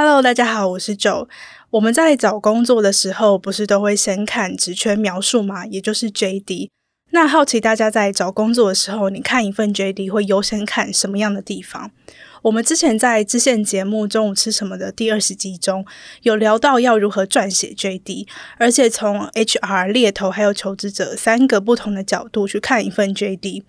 Hello，大家好，我是 Joe。我们在找工作的时候，不是都会先看职缺描述吗？也就是 JD。那好奇大家在找工作的时候，你看一份 JD 会优先看什么样的地方？我们之前在支线节目《中午吃什么》的第二十集中，有聊到要如何撰写 JD，而且从 HR 猎头还有求职者三个不同的角度去看一份 JD。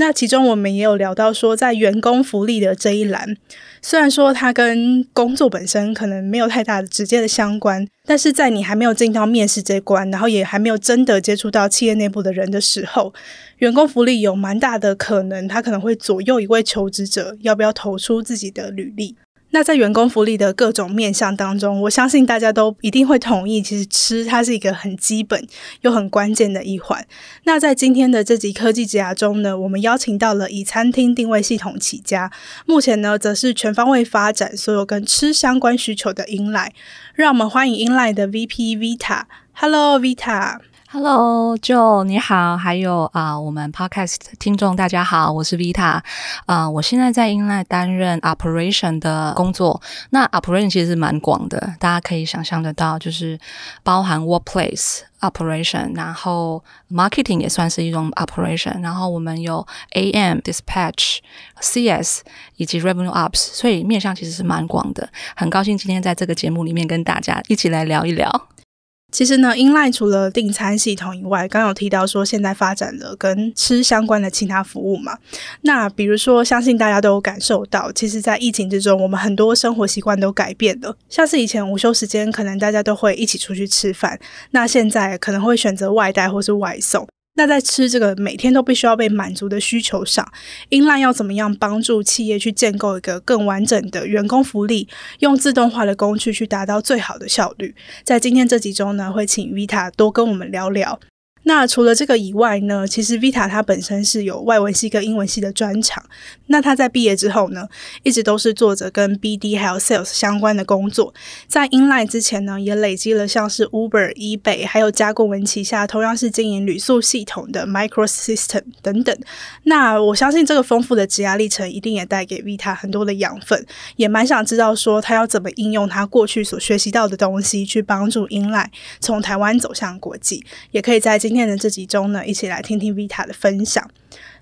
那其中我们也有聊到说，在员工福利的这一栏，虽然说它跟工作本身可能没有太大的直接的相关，但是在你还没有进到面试这关，然后也还没有真的接触到企业内部的人的时候，员工福利有蛮大的可能，它可能会左右一位求职者要不要投出自己的履历。那在员工福利的各种面向当中，我相信大家都一定会同意，其实吃它是一个很基本又很关键的一环。那在今天的这集科技职涯中呢，我们邀请到了以餐厅定位系统起家，目前呢则是全方位发展所有跟吃相关需求的 Inline。让我们欢迎 Inline 的 VP Vita。Hello Vita。Hello，Joe，你好，还有啊、呃，我们 Podcast 听众大家好，我是 Vita，啊、呃，我现在在 Inline 担任 Operation 的工作。那 Operation 其实是蛮广的，大家可以想象得到，就是包含 Workplace Operation，然后 Marketing 也算是一种 Operation，然后我们有 AM Dispatch、CS 以及 Revenue Ops，所以面向其实是蛮广的。很高兴今天在这个节目里面跟大家一起来聊一聊。其实呢，Inline 除了订餐系统以外，刚有提到说现在发展了跟吃相关的其他服务嘛。那比如说，相信大家都有感受到，其实，在疫情之中，我们很多生活习惯都改变了。像是以前午休时间，可能大家都会一起出去吃饭，那现在可能会选择外带或是外送。那在吃这个每天都必须要被满足的需求上，Inline 要怎么样帮助企业去建构一个更完整的员工福利，用自动化的工具去达到最好的效率？在今天这几周呢，会请 Vita 多跟我们聊聊。那除了这个以外呢，其实 Vita 他本身是有外文系跟英文系的专长。那他在毕业之后呢，一直都是做着跟 BD 还有 Sales 相关的工作。在 Inline 之前呢，也累积了像是 Uber、eBay 还有甲骨文旗下同样是经营旅宿系统的 Microsystem 等等。那我相信这个丰富的职涯历程一定也带给 Vita 很多的养分，也蛮想知道说他要怎么应用他过去所学习到的东西去帮助 Inline 从台湾走向国际。也可以在今天。今天的这集中呢，一起来听听 Vita 的分享。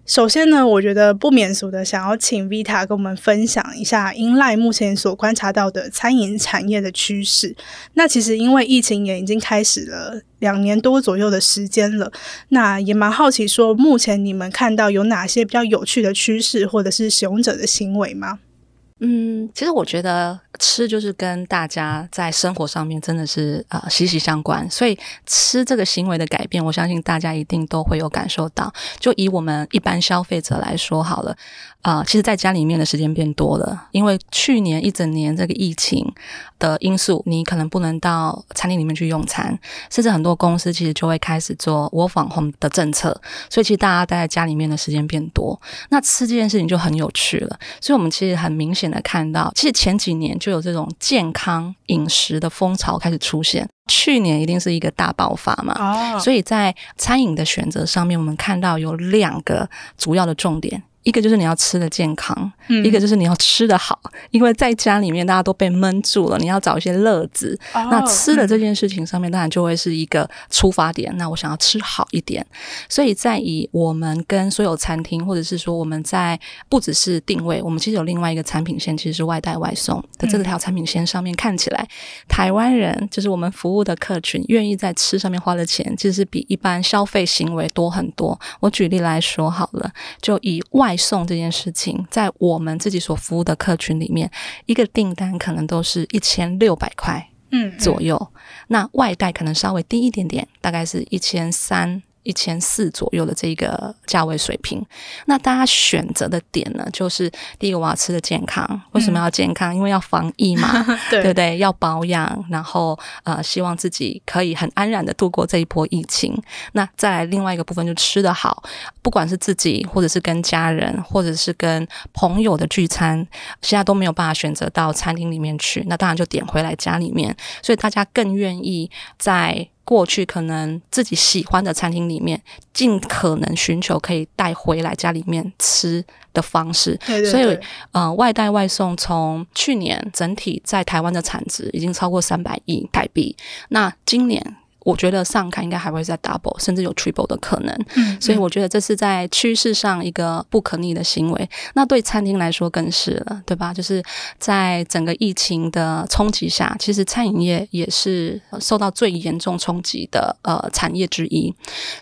首先呢，我觉得不免俗的，想要请 Vita 跟我们分享一下 Inline 目前所观察到的餐饮产业的趋势。那其实因为疫情也已经开始了两年多左右的时间了，那也蛮好奇说，目前你们看到有哪些比较有趣的趋势，或者是使用者的行为吗？嗯，其实我觉得吃就是跟大家在生活上面真的是呃息息相关，所以吃这个行为的改变，我相信大家一定都会有感受到。就以我们一般消费者来说好了，啊、呃，其实在家里面的时间变多了，因为去年一整年这个疫情的因素，你可能不能到餐厅里面去用餐，甚至很多公司其实就会开始做 work from home 的政策，所以其实大家待在家里面的时间变多，那吃这件事情就很有趣了。所以我们其实很明显的看到，其实前几年就有这种健康饮食的风潮开始出现，去年一定是一个大爆发嘛。Oh. 所以在餐饮的选择上面，我们看到有两个主要的重点。一个就是你要吃的健康，嗯，一个就是你要吃的好，因为在家里面大家都被闷住了，你要找一些乐子。哦，那吃的这件事情上面，当然就会是一个出发点。嗯，那我想要吃好一点，所以在以我们跟所有餐厅，或者是说我们在不只是定位，我们其实有另外一个产品线，其实是外带外送的这条产品线上面，看起来，嗯，台湾人就是我们服务的客群，愿意在吃上面花的钱，其实是比一般消费行为多很多。我举例来说好了，就以外送这件事情，在我们自己所服务的客群里面，一个订单可能都是一千六百块，嗯，左右。那外带可能稍微低一点点，大概是一千三。一千四左右的这个价位水平。那大家选择的点呢，就是第一个我要吃的健康，为什么要健康？嗯、因为要防疫嘛，对，对不对？要保养，然后呃，希望自己可以很安然的度过这一波疫情。那再来另外一个部分，就吃的好，不管是自己或者是跟家人，或者是跟朋友的聚餐，现在都没有办法选择到餐厅里面去，那当然就点回来家里面，所以大家更愿意在过去可能自己喜欢的餐厅里面，尽可能寻求可以带回来家里面吃的方式。对对对。所以，呃，外带外送从去年整体在台湾的产值已经超过三百亿台币，那今年。我觉得上看应该还会再 double，甚至有 triple 的可能。嗯，嗯，所以我觉得这是在趋势上一个不可逆的行为。那对餐厅来说更是了，对吧？就是在整个疫情的冲击下，其实餐饮业也是受到最严重冲击的呃产业之一。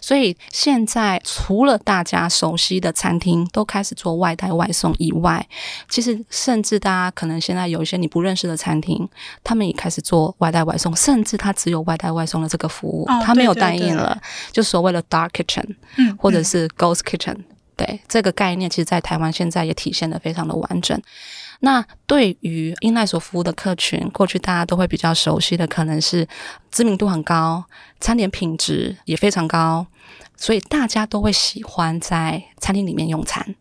所以现在除了大家熟悉的餐厅都开始做外带外送以外，其实甚至大家可能现在有一些你不认识的餐厅，他们也开始做外带外送，甚至它只有外带外送的这个。服务，它没有单印了，哦、对对对，就所谓的 dark kitchen，嗯，或者是 ghost kitchen，嗯、对这个概念，其实，在台湾现在也体现的非常的完整。那对于 inline 所服务的客群，过去大家都会比较熟悉的，可能是知名度很高，餐点品质也非常高，所以大家都会喜欢在餐厅里面用餐。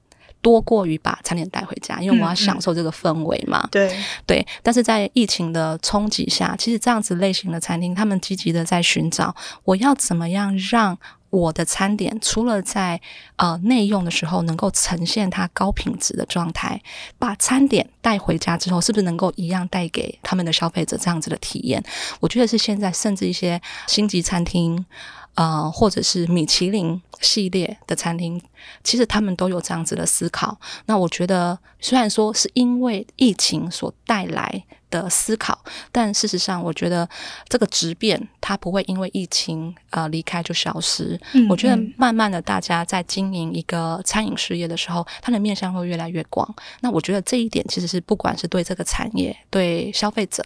多过于把餐点带回家，因为我要享受这个氛围嘛。嗯嗯、对对，但是在疫情的冲击下，其实这样子类型的餐厅，他们积极的在寻找，我要怎么样让我的餐点除了在呃内用的时候能够呈现它高品质的状态，把餐点带回家之后，是不是能够一样带给他们的消费者这样子的体验？我觉得是现在甚至一些星级餐厅。呃，或者是米其林系列的餐厅，其实他们都有这样子的思考。那我觉得，虽然说是因为疫情所带来的思考，但事实上，我觉得这个质变它不会因为疫情呃离开就消失。嗯嗯。我觉得慢慢的，大家在经营一个餐饮事业的时候，它的面向会越来越广。那我觉得这一点其实是不管是对这个产业、对消费者，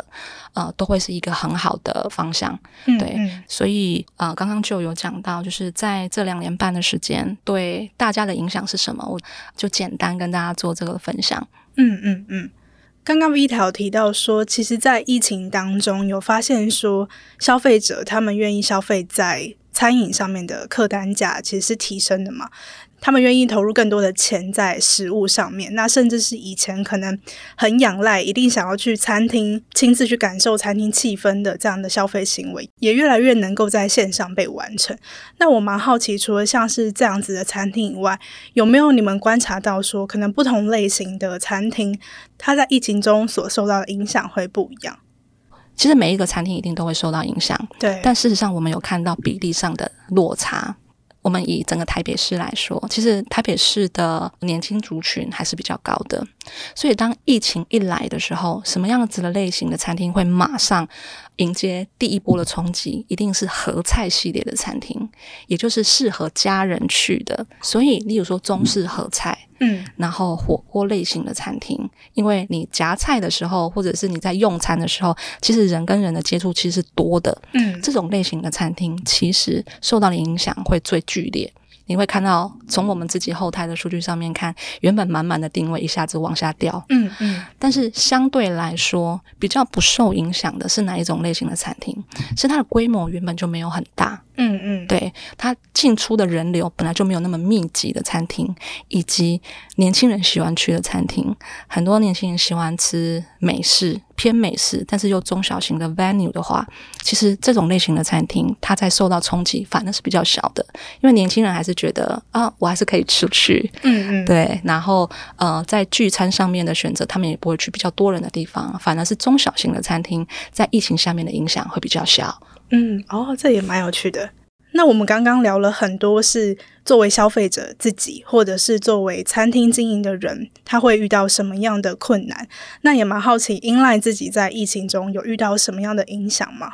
呃，都会是一个很好的方向。对，所以呃，刚刚就有讲到，就是在这两年半的时间，对大家的影响是什么？我就简单跟大家做这个分享。嗯嗯嗯。刚刚 Vita 有提到说，其实，在疫情当中有发现说，消费者他们愿意消费在餐饮上面的客单价其实是提升的嘛。他们愿意投入更多的钱在食物上面，那甚至是以前可能很仰赖，一定想要去餐厅亲自去感受餐厅气氛的这样的消费行为，也越来越能够在线上被完成。那我蛮好奇，除了像是这样子的餐厅以外，有没有你们观察到说，可能不同类型的餐厅，它在疫情中所受到的影响会不一样？其实每一个餐厅一定都会受到影响，对。但事实上，我们有看到比例上的落差。我们以整个台北市来说，其实台北市的年轻族群还是比较高的，所以当疫情一来的时候，什么样子的类型的餐厅会马上迎接第一波的冲击？一定是合菜系列的餐厅，也就是适合家人去的。所以，例如说中式合菜。嗯，然后火锅类型的餐厅，因为你夹菜的时候，或者是你在用餐的时候，其实人跟人的接触其实是多的。嗯，这种类型的餐厅其实受到的影响会最剧烈。你会看到，从我们自己后台的数据上面看，原本满满的定位一下子往下掉。嗯嗯。但是相对来说，比较不受影响的是哪一种类型的餐厅？是它的规模原本就没有很大。嗯嗯。对，它进出的人流本来就没有那么密集的餐厅，以及年轻人喜欢去的餐厅。很多年轻人喜欢吃美式。偏美式，但是又中小型的 venue 的话，其实这种类型的餐厅，它在受到冲击反而是比较小的，因为年轻人还是觉得啊，我还是可以出去，嗯嗯，对，然后呃，在聚餐上面的选择，他们也不会去比较多人的地方，反而是中小型的餐厅，在疫情下面的影响会比较小。嗯，哦，这也蛮有趣的。那我们刚刚聊了很多，是作为消费者自己，或者是作为餐厅经营的人，他会遇到什么样的困难？那也蛮好奇英奈自己在疫情中有遇到什么样的影响吗？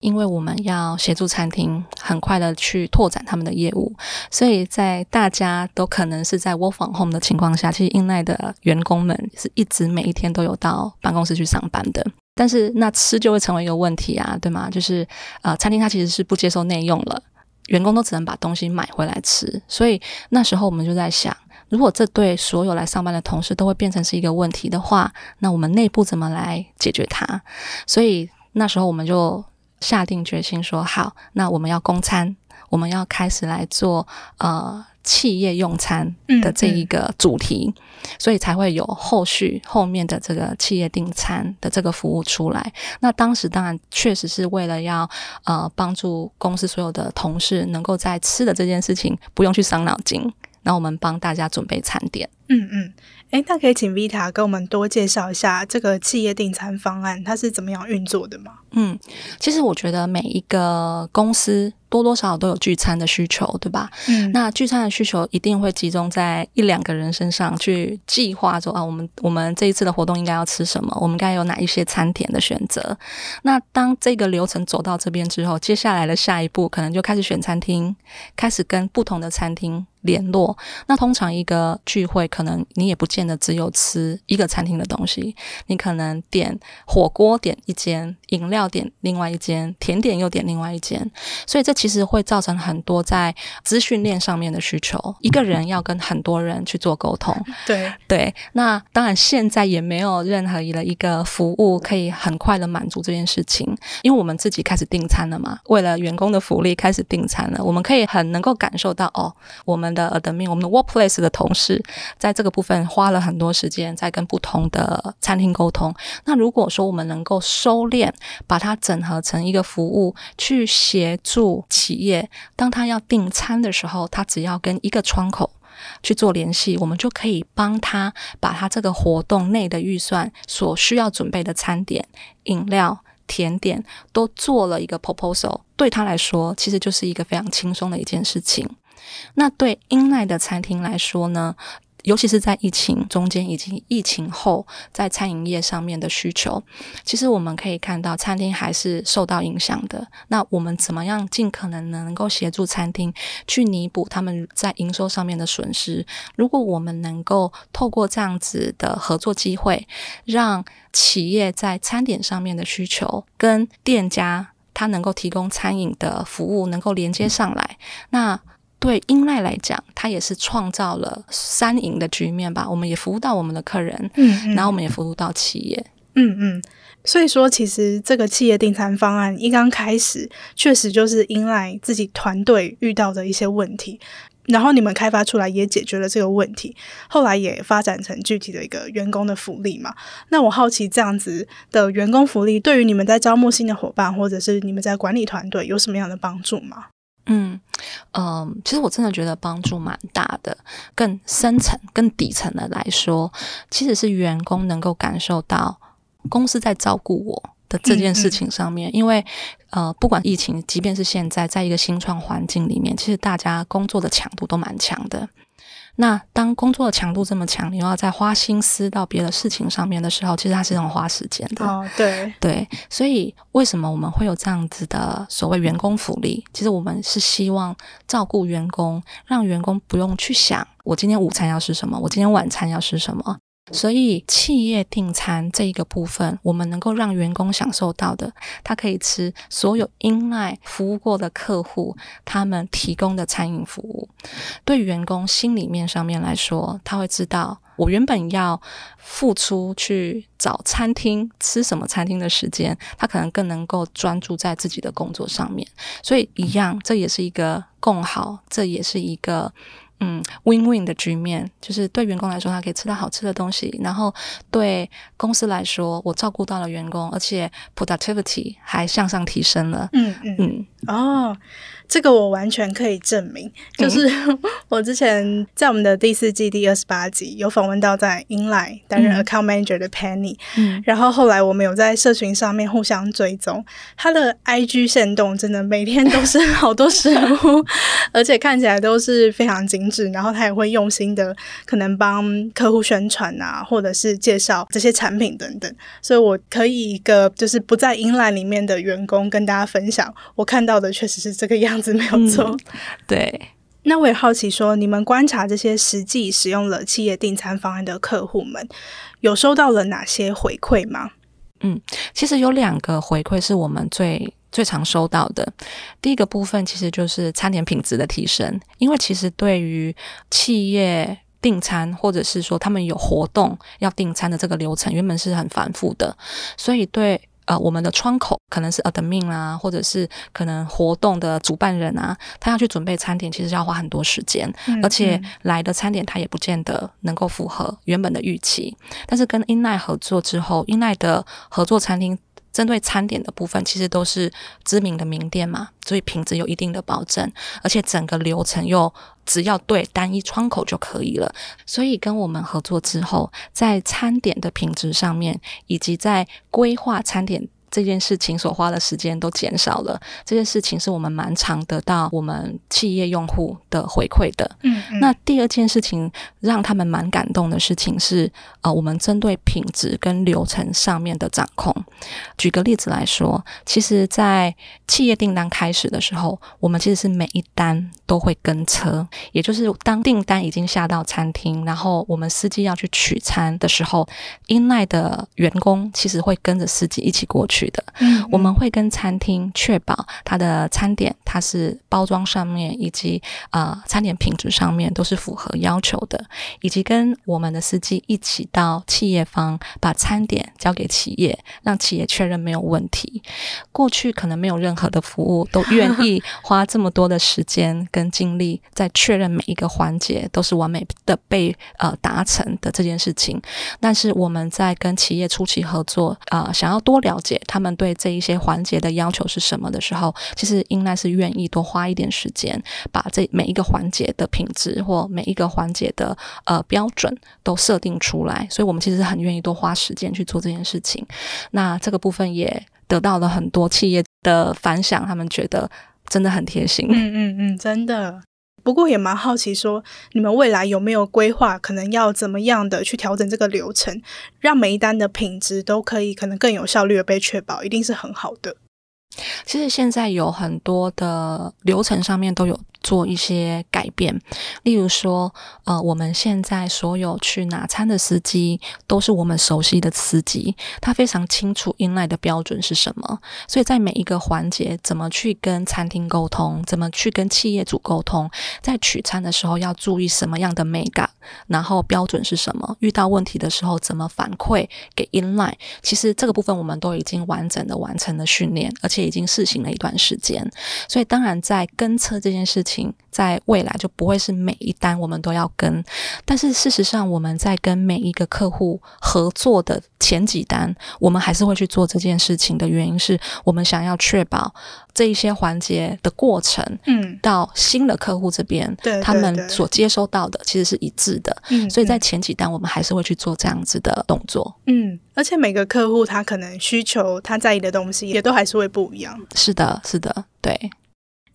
因为我们要协助餐厅很快的去拓展他们的业务，所以在大家都可能是在 work from home 的情况下，其实英奈的员工们是一直每一天都有到办公室去上班的。但是那吃就会成为一个问题啊，对吗？就是呃，餐厅它其实是不接受内用了，员工都只能把东西买回来吃，所以那时候我们就在想，如果这对所有来上班的同事都会变成是一个问题的话，那我们内部怎么来解决它？所以那时候我们就下定决心说，好，那我们要供餐，我们要开始来做呃企业用餐的这一个主题，嗯嗯，所以才会有后续后面的这个企业订餐的这个服务出来。那当时当然确实是为了要呃帮助公司所有的同事能够在吃的这件事情不用去伤脑筋。那我们帮大家准备餐点。嗯嗯，诶，那可以请 Vita 跟我们多介绍一下这个企业订餐方案，它是怎么样运作的吗？嗯，其实我觉得每一个公司多多少少都有聚餐的需求，对吧？嗯，那聚餐的需求一定会集中在一两个人身上去计划说啊，我们我们这一次的活动应该要吃什么？我们该有哪一些餐点的选择？那当这个流程走到这边之后，接下来的下一步可能就开始选餐厅，开始跟不同的餐厅联络。那通常一个聚会，可能你也不见得只有吃一个餐厅的东西，你可能点火锅点一间，饮料点另外一间，甜点又点另外一间，所以这其实会造成很多在资讯链上面的需求。一个人要跟很多人去做沟通，对对。那当然现在也没有任何的一个服务可以很快的满足这件事情，因为我们自己开始订餐了嘛，为了员工的福利开始订餐了。我们可以很能够感受到哦，我们的 admin，我们的 workplace 的同事在在这个部分花了很多时间在跟不同的餐厅沟通。那如果说我们能够收敛，把它整合成一个服务，去协助企业，当他要订餐的时候，他只要跟一个窗口去做联系，我们就可以帮他把他这个活动内的预算所需要准备的餐点、饮料、甜点都做了一个 proposal，对他来说，其实就是一个非常轻松的一件事情。那对英奈的餐厅来说呢？尤其是在疫情中间以及疫情后，在餐饮业上面的需求，其实我们可以看到餐厅还是受到影响的。那我们怎么样尽可能能够协助餐厅去弥补他们在营收上面的损失？如果我们能够透过这样子的合作机会，让企业在餐点上面的需求跟店家他能够提供餐饮的服务能够连接上来，那。对 inline 来讲，它也是创造了三赢的局面吧。我们也服务到我们的客人，嗯，嗯，然后我们也服务到企业，嗯嗯。所以说，其实这个企业订餐方案一刚开始，确实就是 inline 自己团队遇到的一些问题，然后你们开发出来也解决了这个问题，后来也发展成具体的一个员工的福利嘛。那我好奇，这样子的员工福利对于你们在招募新的伙伴，或者是你们在管理团队有什么样的帮助吗？嗯嗯，其实我真的觉得帮助蛮大的。更深层、更底层的来说，其实是员工能够感受到公司在照顾我的这件事情上面。因为呃，不管疫情，即便是现在，在一个新创环境里面，其实大家工作的强度都蛮强的。那当工作的强度这么强，你又要再花心思到别的事情上面的时候，其实它是很花时间的。哦，对对，所以为什么我们会有这样子的所谓员工福利？其实我们是希望照顾员工，让员工不用去想我今天午餐要吃什么，我今天晚餐要吃什么。所以，企业订餐这一个部分，我们能够让员工享受到的，他可以吃所有 inline 服务过的客户他们提供的餐饮服务。对员工心里面上面来说，他会知道，我原本要付出去找餐厅吃什么餐厅的时间，他可能更能够专注在自己的工作上面。所以，一样，这也是一个共好，这也是一个。嗯，win-win 的局面，就是对员工来说，他可以吃到好吃的东西；然后对公司来说，我照顾到了员工，而且 productivity 还向上提升了。嗯嗯嗯，哦。这个我完全可以证明，就是 我之前在我们的第四季第二十八集有访问到在 inline 担任 account manager 的 Penny，嗯，然后后来我们有在社群上面互相追踪，他的 IG 线动真的每天都是 好多食物，而且看起来都是非常精致，然后他也会用心的可能帮客户宣传啊，或者是介绍这些产品等等，所以我可以一个就是不在 inline 里面的员工跟大家分享，我看到的确实是这个样子。样子没有错，嗯，对。那我也好奇说，你们观察这些实际使用了企业订餐方案的客户们，有收到了哪些回馈吗？嗯，其实有两个回馈是我们最最常收到的第一个部分，其实就是餐点品质的提升。因为其实对于企业订餐，或者是说他们有活动要订餐的这个流程，原本是很繁复的，所以对。呃，我们的窗口可能是 admin 啊，或者是可能活动的主办人啊，他要去准备餐点，其实要花很多时间，嗯、而且来的餐点他也不见得能够符合原本的预期。但是跟 Inline 合作之后，Inline 的合作餐厅。针对餐点的部分，其实都是知名的名店嘛，所以品质有一定的保证，而且整个流程又只要对单一窗口就可以了。所以跟我们合作之后，在餐点的品质上面，以及在规划餐点。这件事情所花的时间都减少了，这件事情是我们蛮常得到我们企业用户的回馈的。嗯，嗯，那第二件事情让他们蛮感动的事情是，呃，我们针对品质跟流程上面的掌控。举个例子来说，其实，在企业订单开始的时候，我们其实是每一单都会跟车，也就是当订单已经下到餐厅，然后我们司机要去取餐的时候，Inline 的员工其实会跟着司机一起过去。的，我们会跟餐厅确保它的餐点，它是包装上面以及呃餐点品质上面都是符合要求的，以及跟我们的司机一起到企业方把餐点交给企业，让企业确认没有问题。过去可能没有任何的服务都愿意花这么多的时间跟精力在确认每一个环节都是完美的被呃达成的这件事情，但是我们在跟企业初期合作啊、呃，想要多了解他们对这一些环节的要求是什么的时候，其实应该是愿意多花一点时间，把这每一个环节的品质或每一个环节的呃标准都设定出来，所以我们其实很愿意多花时间去做这件事情。那这个部分也得到了很多企业的反响，他们觉得真的很贴心。嗯嗯嗯，真的。不过也蛮好奇说，你们未来有没有规划，可能要怎么样的去调整这个流程，让每一单的品质都可以可能更有效率的被确保，一定是很好的。其实现在有很多的流程上面都有做一些改变，例如说，呃，我们现在所有去拿餐的司机都是我们熟悉的司机，他非常清楚 Inline 的标准是什么，所以在每一个环节，怎么去跟餐厅沟通，怎么去跟企业主沟通，在取餐的时候要注意什么样的美感，然后标准是什么，遇到问题的时候怎么反馈给 Inline，其实这个部分我们都已经完整的完成了训练，而且已经试行了一段时间，所以当然在跟车这件事情，在未来就不会是每一单我们都要跟，但是事实上我们在跟每一个客户合作的前几单，我们还是会去做这件事情的原因是我们想要确保这一些环节的过程，嗯，到新的客户这边，对，他们所接收到的其实是一致的，嗯，所以在前几单我们还是会去做这样子的动作，嗯，而且每个客户他可能需求他在意的东西也都还是会不一样，是的，是的，对。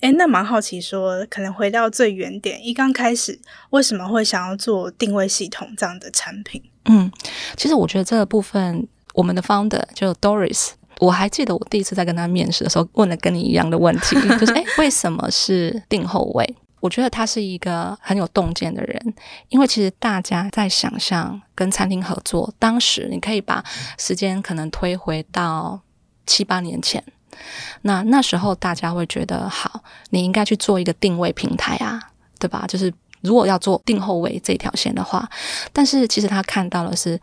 诶，那蛮好奇说，说可能回到最原点，一刚开始为什么会想要做定位系统这样的产品？嗯，其实我觉得这个部分，我们的 founder 就 Doris，我还记得我第一次在跟他面试的时候，问了跟你一样的问题，就是 诶，为什么是定后位？我觉得他是一个很有洞见的人，因为其实大家在想象跟餐厅合作，当时你可以把时间可能推回到七八年前。那那时候大家会觉得好，你应该去做一个定位平台啊，对吧？就是如果要做定后位这条线的话，但是其实他看到的是，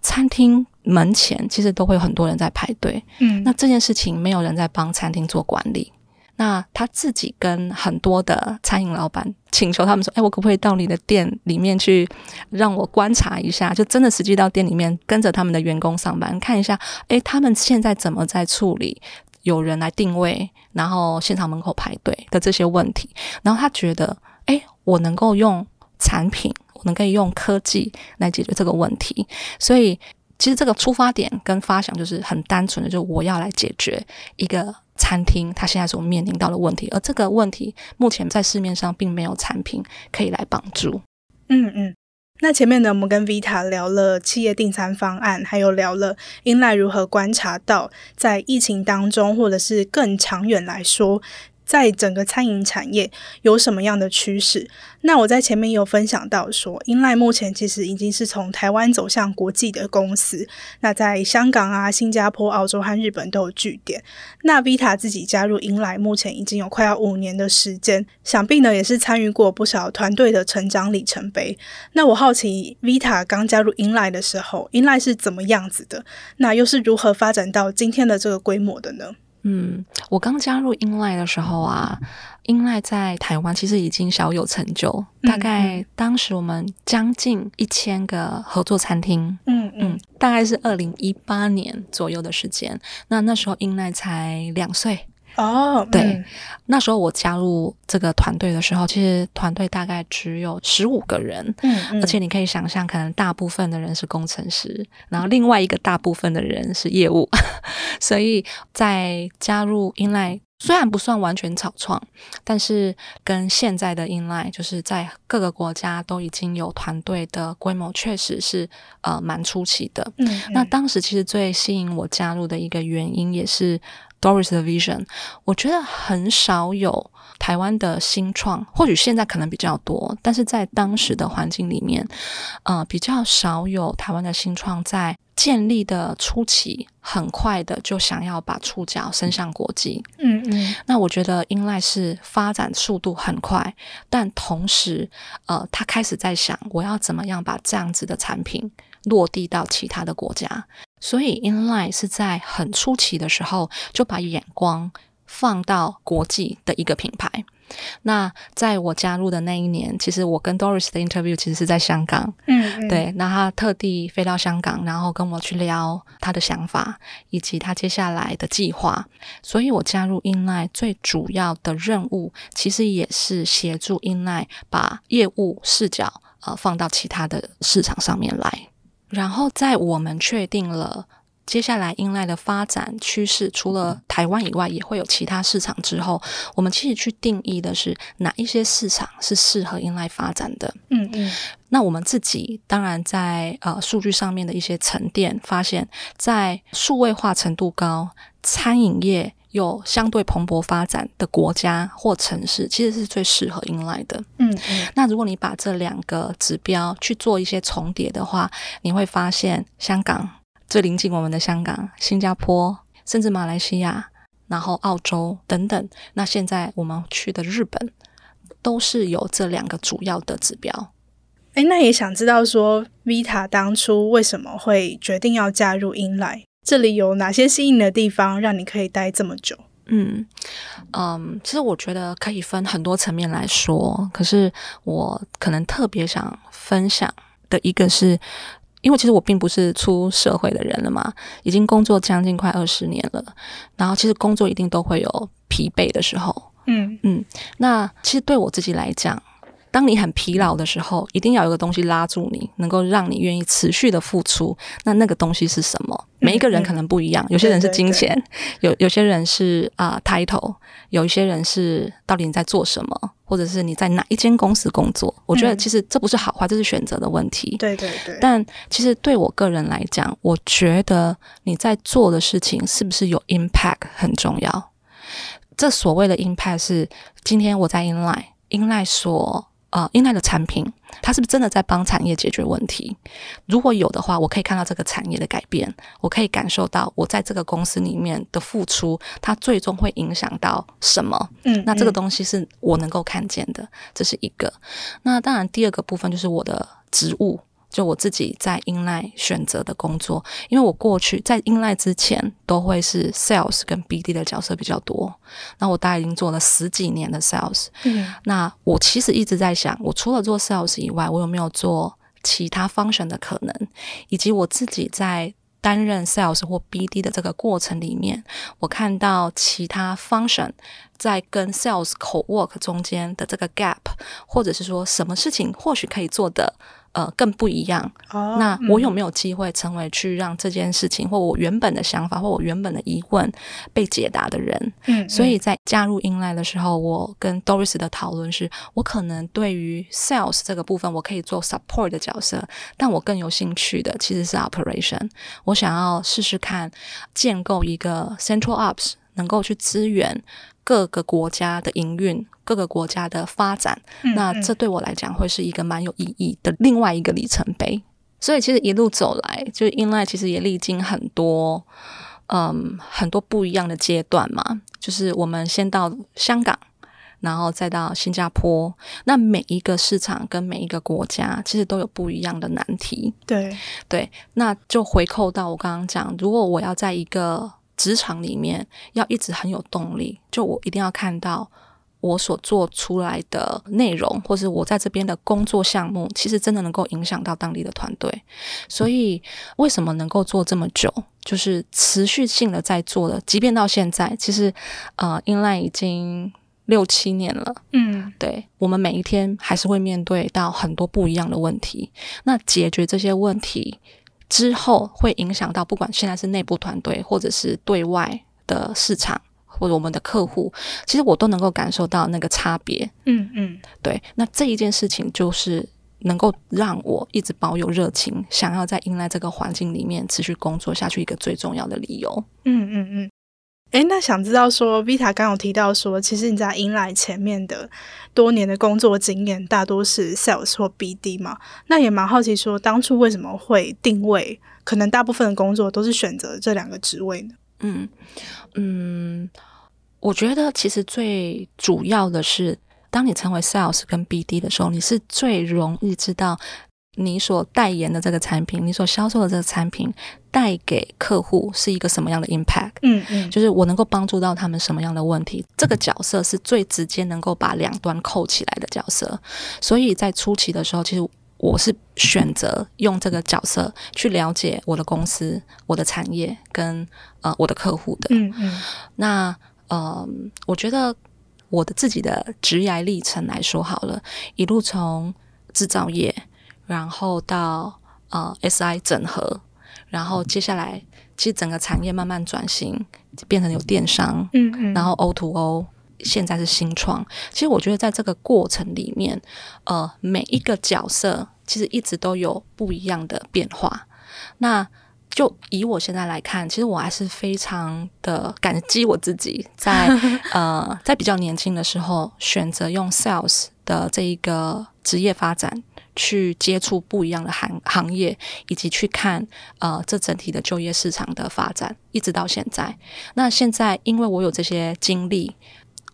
餐厅门前其实都会有很多人在排队，嗯，那这件事情没有人在帮餐厅做管理。那他自己跟很多的餐饮老板请求他们说：“哎，我可不可以到你的店里面去，让我观察一下？就真的实际到店里面跟着他们的员工上班，看一下，哎，他们现在怎么在处理？”有人来定位，然后现场门口排队的这些问题，然后他觉得，哎，我能够用产品，我能够用科技来解决这个问题，所以其实这个出发点跟发想就是很单纯的，就我要来解决一个餐厅他现在所面临到的问题，而这个问题目前在市面上并没有产品可以来帮助。嗯嗯。那前面呢，我们跟 Vita 聊了企业订餐方案，还有聊了 Inline 如何观察到在疫情当中，或者是更长远来说，在整个餐饮产业有什么样的趋势？那我在前面有分享到说，Inline 目前其实已经是从台湾走向国际的公司。那在香港啊、新加坡、澳洲和日本都有据点。那 Vita 自己加入 Inline 目前已经有快要五年的时间，想必呢也是参与过不少团队的成长里程碑。那我好奇，Vita 刚加入 Inline 的时候，Inline 是怎么样子的？那又是如何发展到今天的这个规模的呢？嗯，我刚加入 Inline 的时候啊，Inline 在台湾其实已经小有成就，嗯、大概当时我们将近一千个合作餐厅，嗯嗯，大概是二零一八年左右的时间，那那时候 Inline 才两岁。哦，对，嗯、那时候我加入这个团队的时候，其实团队大概只有十五个人，嗯，嗯，而且你可以想象，可能大部分的人是工程师，然后另外一个大部分的人是业务，所以在加入 Inline 虽然不算完全草创，但是跟现在的 Inline 就是在各个国家都已经有团队的规模，确实是呃蛮出奇的。嗯，嗯，那当时其实最吸引我加入的一个原因也是。Doris 的 vision，我觉得很少有台湾的新创，或许现在可能比较多，但是在当时的环境里面，呃，比较少有台湾的新创在建立的初期，很快的就想要把触角伸向国际。嗯嗯，那我觉得 Inline 是发展速度很快，但同时，呃，他开始在想，我要怎么样把这样子的产品落地到其他的国家。所以，Inline 是在很初期的时候就把眼光放到国际的一个品牌。那在我加入的那一年，其实我跟 Doris 的 interview 其实是在香港。嗯，嗯，对。那他特地飞到香港，然后跟我去聊他的想法以及他接下来的计划。所以我加入 Inline 最主要的任务，其实也是协助 Inline 把业务视角呃放到其他的市场上面来。然后，在我们确定了接下来 Inline 的发展趋势，除了台湾以外，也会有其他市场之后，我们其实去定义的是哪一些市场是适合 Inline 发展的。嗯嗯。那我们自己当然在呃数据上面的一些沉淀，发现，在数位化程度高、餐饮业。有相对蓬勃发展的国家或城市，其实是最适合 Inline 的。嗯嗯。那如果你把这两个指标去做一些重叠的话，你会发现香港最临近我们的香港、新加坡，甚至马来西亚，然后澳洲等等。那现在我们去的日本，都是有这两个主要的指标。诶，那也想知道说，Vita 当初为什么会决定要加入 Inline？这里有哪些吸引的地方，让你可以待这么久？嗯嗯，其实我觉得可以分很多层面来说。可是我可能特别想分享的一个是，因为其实我并不是出社会的人了嘛，已经工作将近快二十年了。然后其实工作一定都会有疲惫的时候。嗯嗯，那其实对我自己来讲。当你很疲劳的时候，一定要有个东西拉住你，能够让你愿意持续的付出。那那个东西是什么？每一个人可能不一样，嗯、有些人是金钱，对对对，有有些人是啊、uh, title，有一些人是到底你在做什么，或者是你在哪一间公司工作。我觉得其实这不是好坏，这是选择的问题。对对对。但其实对我个人来讲，我觉得你在做的事情是不是有 impact 很重要。这所谓的 impact 是今天我在 Inline，Inline 所。呃，Inline 的产品，它是不是真的在帮产业解决问题？如果有的话，我可以看到这个产业的改变，我可以感受到我在这个公司里面的付出，它最终会影响到什么？嗯，那这个东西是我能够看见的，这是一个。那当然，第二个部分就是我的职务。就我自己在 Inline 选择的工作，因为我过去在 Inline 之前都会是 Sales 跟 BD 的角色比较多。那我大概已经做了十几年的 Sales。嗯，那我其实一直在想，我除了做 Sales 以外，我有没有做其他 function 的可能？以及我自己在担任 Sales 或 BD 的这个过程里面，我看到其他 function 在跟 Sales co-work 中间的这个 gap，或者是说什么事情或许可以做的。呃，更不一样。Oh, 那我有没有机会成为去让这件事情，嗯、或我原本的想法，或我原本的疑问被解答的人？嗯，所以在加入 Inline 的时候，我跟 Doris 的讨论是，我可能对于 Sales 这个部分，我可以做 Support 的角色，但我更有兴趣的其实是 Operation。我想要试试看建构一个 Central Ops。能够去支援各个国家的营运、各个国家的发展。嗯嗯，那这对我来讲会是一个蛮有意义的另外一个里程碑。所以其实一路走来，就 Inline 其实也历经很多，嗯，很多不一样的阶段嘛。就是我们先到香港。然后再到新加坡，那每一个市场跟每一个国家其实都有不一样的难题。对对，那就回扣到我刚刚讲，如果我要在一个职场里面要一直很有动力，就我一定要看到我所做出来的内容，或是我在这边的工作项目，其实真的能够影响到当地的团队。所以为什么能够做这么久，就是持续性的在做的，即便到现在，其实呃，Inline 已经。六七年了，嗯，对，我们每一天还是会面对到很多不一样的问题。那解决这些问题之后，会影响到不管现在是内部团队，或者是对外的市场，或者我们的客户，其实我都能够感受到那个差别。嗯嗯，对。那这一件事情就是能够让我一直保有热情，想要在 Inline 这个环境里面持续工作下去一个最重要的理由。嗯嗯嗯。诶，那想知道说，Vita 刚有提到说，其实你在迎来前面的多年的工作经验，大多是 Sales 或 BD 嘛？那也蛮好奇说，当初为什么会定位，可能大部分的工作都是选择这两个职位呢？嗯嗯，我觉得其实最主要的是，当你成为 Sales 跟 BD 的时候，你是最容易知道。你所代言的这个产品，你所销售的这个产品，带给客户是一个什么样的 impact？嗯嗯，就是我能够帮助到他们什么样的问题？这个角色是最直接能够把两端扣起来的角色。所以在初期的时候，其实我是选择用这个角色去了解我的公司、我的产业跟呃我的客户的。嗯嗯，那呃，我觉得我的自己的职涯历程来说好了，一路从制造业。然后到呃 SI 整合，然后接下来其实整个产业慢慢转型，变成有电商，嗯嗯，然后 O to O，现在是新创。其实我觉得在这个过程里面，呃，每一个角色其实一直都有不一样的变化。那就以我现在来看，其实我还是非常的感激我自己 在，在呃在比较年轻的时候选择用 Sales 的这一个职业发展。去接触不一样的行行业，以及去看呃这整体的就业市场的发展，一直到现在。那现在因为我有这些经历，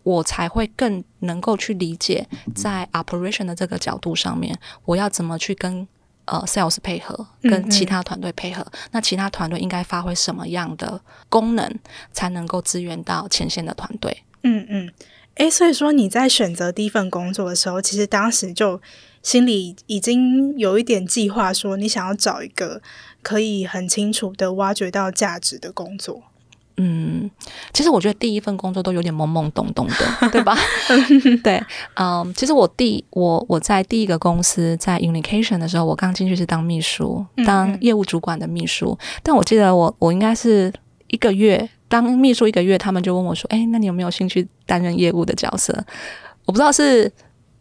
我才会更能够去理解在 operation 的这个角度上面，我要怎么去跟呃 sales 配合，跟其他团队配合。嗯嗯。那其他团队应该发挥什么样的功能，才能够支援到前线的团队？嗯嗯。诶，所以说你在选择第一份工作的时候，其实当时就。心里已经有一点计划，说你想要找一个可以很清楚的挖掘到价值的工作。嗯，其实我觉得第一份工作都有点懵懵懂懂的，对吧？对，嗯，其实我第我我在第一个公司在 Unication 的时候，我刚进去是当秘书，当业务主管的秘书。嗯嗯，但我记得我我应该是一个月当秘书一个月，他们就问我说：“哎，那你有没有兴趣担任业务的角色？”我不知道是。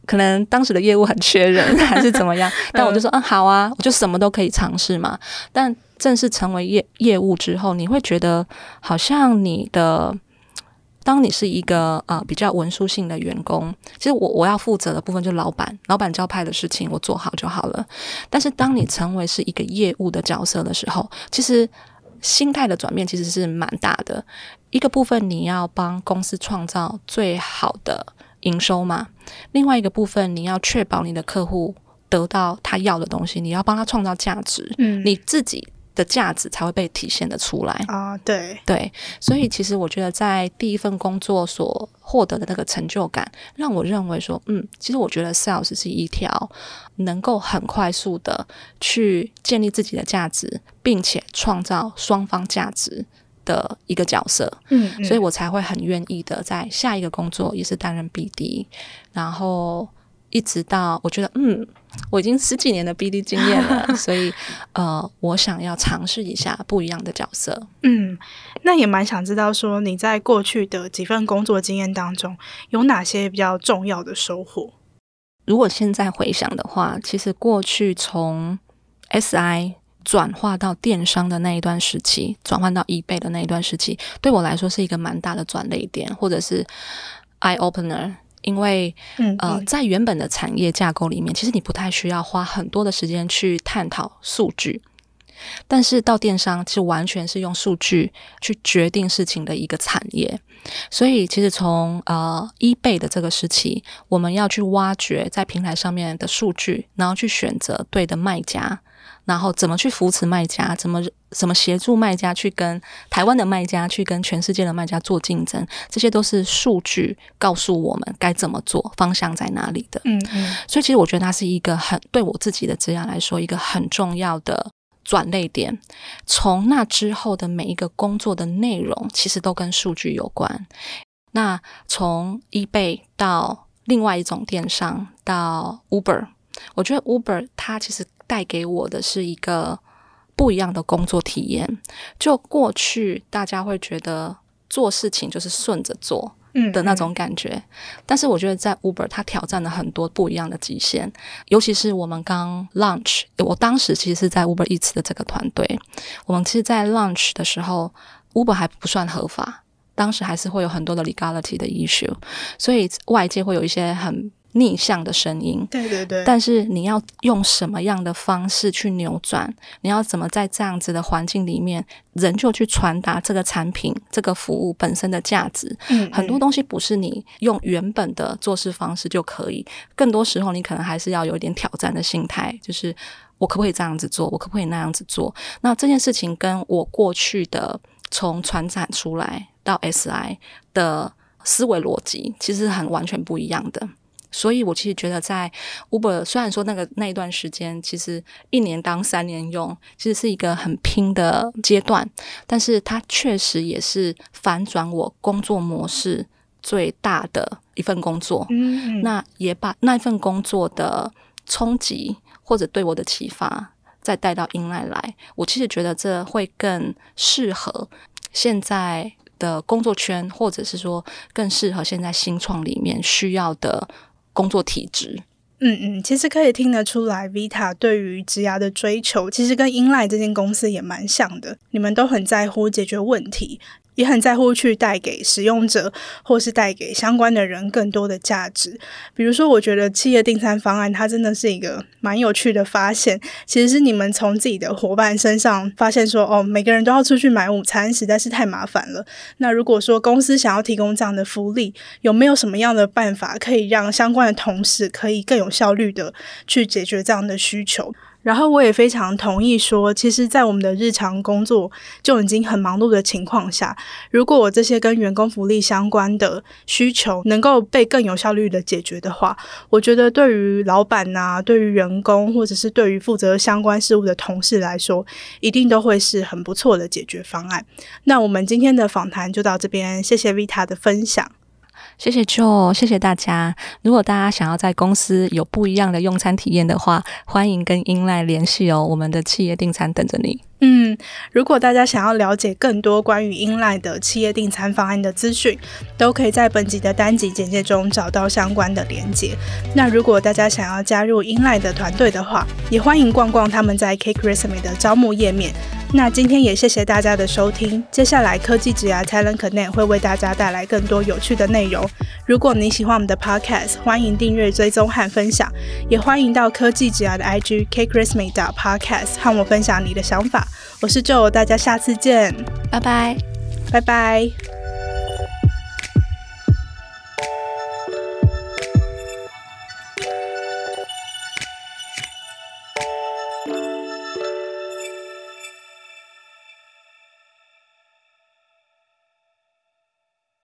可能当时的业务很缺人，还是怎么样？但我就说，嗯，好啊，我就什么都可以尝试嘛。但正式成为业业务之后，你会觉得好像你的，当你是一个呃比较文书性的员工，其实我我要负责的部分就是老板，老板交派的事情我做好就好了。但是当你成为是一个业务的角色的时候，其实心态的转变其实是蛮大的。一个部分你要帮公司创造最好的。营收嘛，另外一个部分，你要确保你的客户得到他要的东西，你要帮他创造价值，嗯，你自己的价值才会被体现得出来啊。对对，所以其实我觉得在第一份工作所获得的那个成就感，让我认为说，嗯，其实我觉得 sales 是一条能够很快速的去建立自己的价值，并且创造双方价值。的一个角色，嗯，嗯，所以我才会很愿意的在下一个工作也是担任 BD，然后一直到我觉得，嗯，我已经十几年的 BD 经验了，所以呃，我想要尝试一下不一样的角色。嗯，那也蛮想知道说你在过去的几份工作经验当中有哪些比较重要的收获？如果现在回想的话，其实过去从 SI 转化到电商的那一段时期，转换到 eBay 的那一段时期，对我来说是一个蛮大的转捩点，或者是 eye opener。因为，嗯嗯呃，在原本的产业架构里面，其实你不太需要花很多的时间去探讨数据，但是到电商，其实完全是用数据去决定事情的一个产业。所以，其实从呃 eBay 的这个时期，我们要去挖掘在平台上面的数据，然后去选择对的卖家。然后怎么去扶持卖家？怎么怎么协助卖家去跟台湾的卖家去跟全世界的卖家做竞争？这些都是数据告诉我们该怎么做，方向在哪里的。嗯嗯。所以其实我觉得它是一个很对我自己的职业来说一个很重要的转类点。从那之后的每一个工作的内容，其实都跟数据有关。那从 eBay 到另外一种电商到 Uber，我觉得 Uber 它其实。带给我的是一个不一样的工作体验。就过去大家会觉得做事情就是顺着做的那种感觉，嗯嗯，但是我觉得在 Uber 它挑战了很多不一样的极限。尤其是我们刚 launch，我当时其实是在 Uber Eats 的这个团队，我们其实，在 launch 的时候，Uber 还不算合法，当时还是会有很多的 legality 的 issue，所以外界会有一些很。逆向的声音，对对对，但是你要用什么样的方式去扭转？你要怎么在这样子的环境里面，仍旧去传达这个产品、这个服务本身的价值？嗯，很多东西不是你用原本的做事方式就可以，更多时候你可能还是要有一点挑战的心态，就是我可不可以这样子做？我可不可以那样子做？那这件事情跟我过去的从传产出来到 SI 的思维逻辑，其实很完全不一样的。所以，我其实觉得，在 Uber 虽然说那个那一段时间，其实一年当三年用，其实是一个很拼的阶段，但是它确实也是反转我工作模式最大的一份工作。嗯，那也把那份工作的冲击或者对我的启发，再带到 Inline 来。我其实觉得这会更适合现在的工作圈，或者是说更适合现在新创里面需要的。工作体质，嗯嗯，其实可以听得出来，Vita 对于职涯的追求，其实跟英赖这间公司也蛮像的，你们都很在乎解决问题。也很在乎去带给使用者，或是带给相关的人更多的价值。比如说，我觉得企业订餐方案它真的是一个蛮有趣的发现。其实是你们从自己的伙伴身上发现说，哦，每个人都要出去买午餐，实在是太麻烦了。那如果说公司想要提供这样的福利，有没有什么样的办法可以让相关的同事可以更有效率的去解决这样的需求？然后我也非常同意说，其实，在我们的日常工作就已经很忙碌的情况下，如果我这些跟员工福利相关的需求能够被更有效率的解决的话，我觉得对于老板呐、啊，对于员工，或者是对于负责相关事务的同事来说，一定都会是很不错的解决方案。那我们今天的访谈就到这边，谢谢 Vita 的分享。谢谢 Joe，谢谢大家。如果大家想要在公司有不一样的用餐体验的话，欢迎跟英赖联系哦。我们的企业订餐等着你。嗯，如果大家想要了解更多关于 Inline 的企业订餐方案的资讯，都可以在本集的单集简介中找到相关的连结。那如果大家想要加入 Inline 的团队的话，也欢迎逛逛他们在 CakeResume 的招募页面。那今天也谢谢大家的收听。接下来科技职涯 Talent Connect 会为大家带来更多有趣的内容。如果你喜欢我们的 Podcast，欢迎订阅、追踪和分享。也欢迎到科技职涯的 IG CakeResume Podcast 和我分享你的想法。我是 Joe，大家下次见，拜拜，拜拜。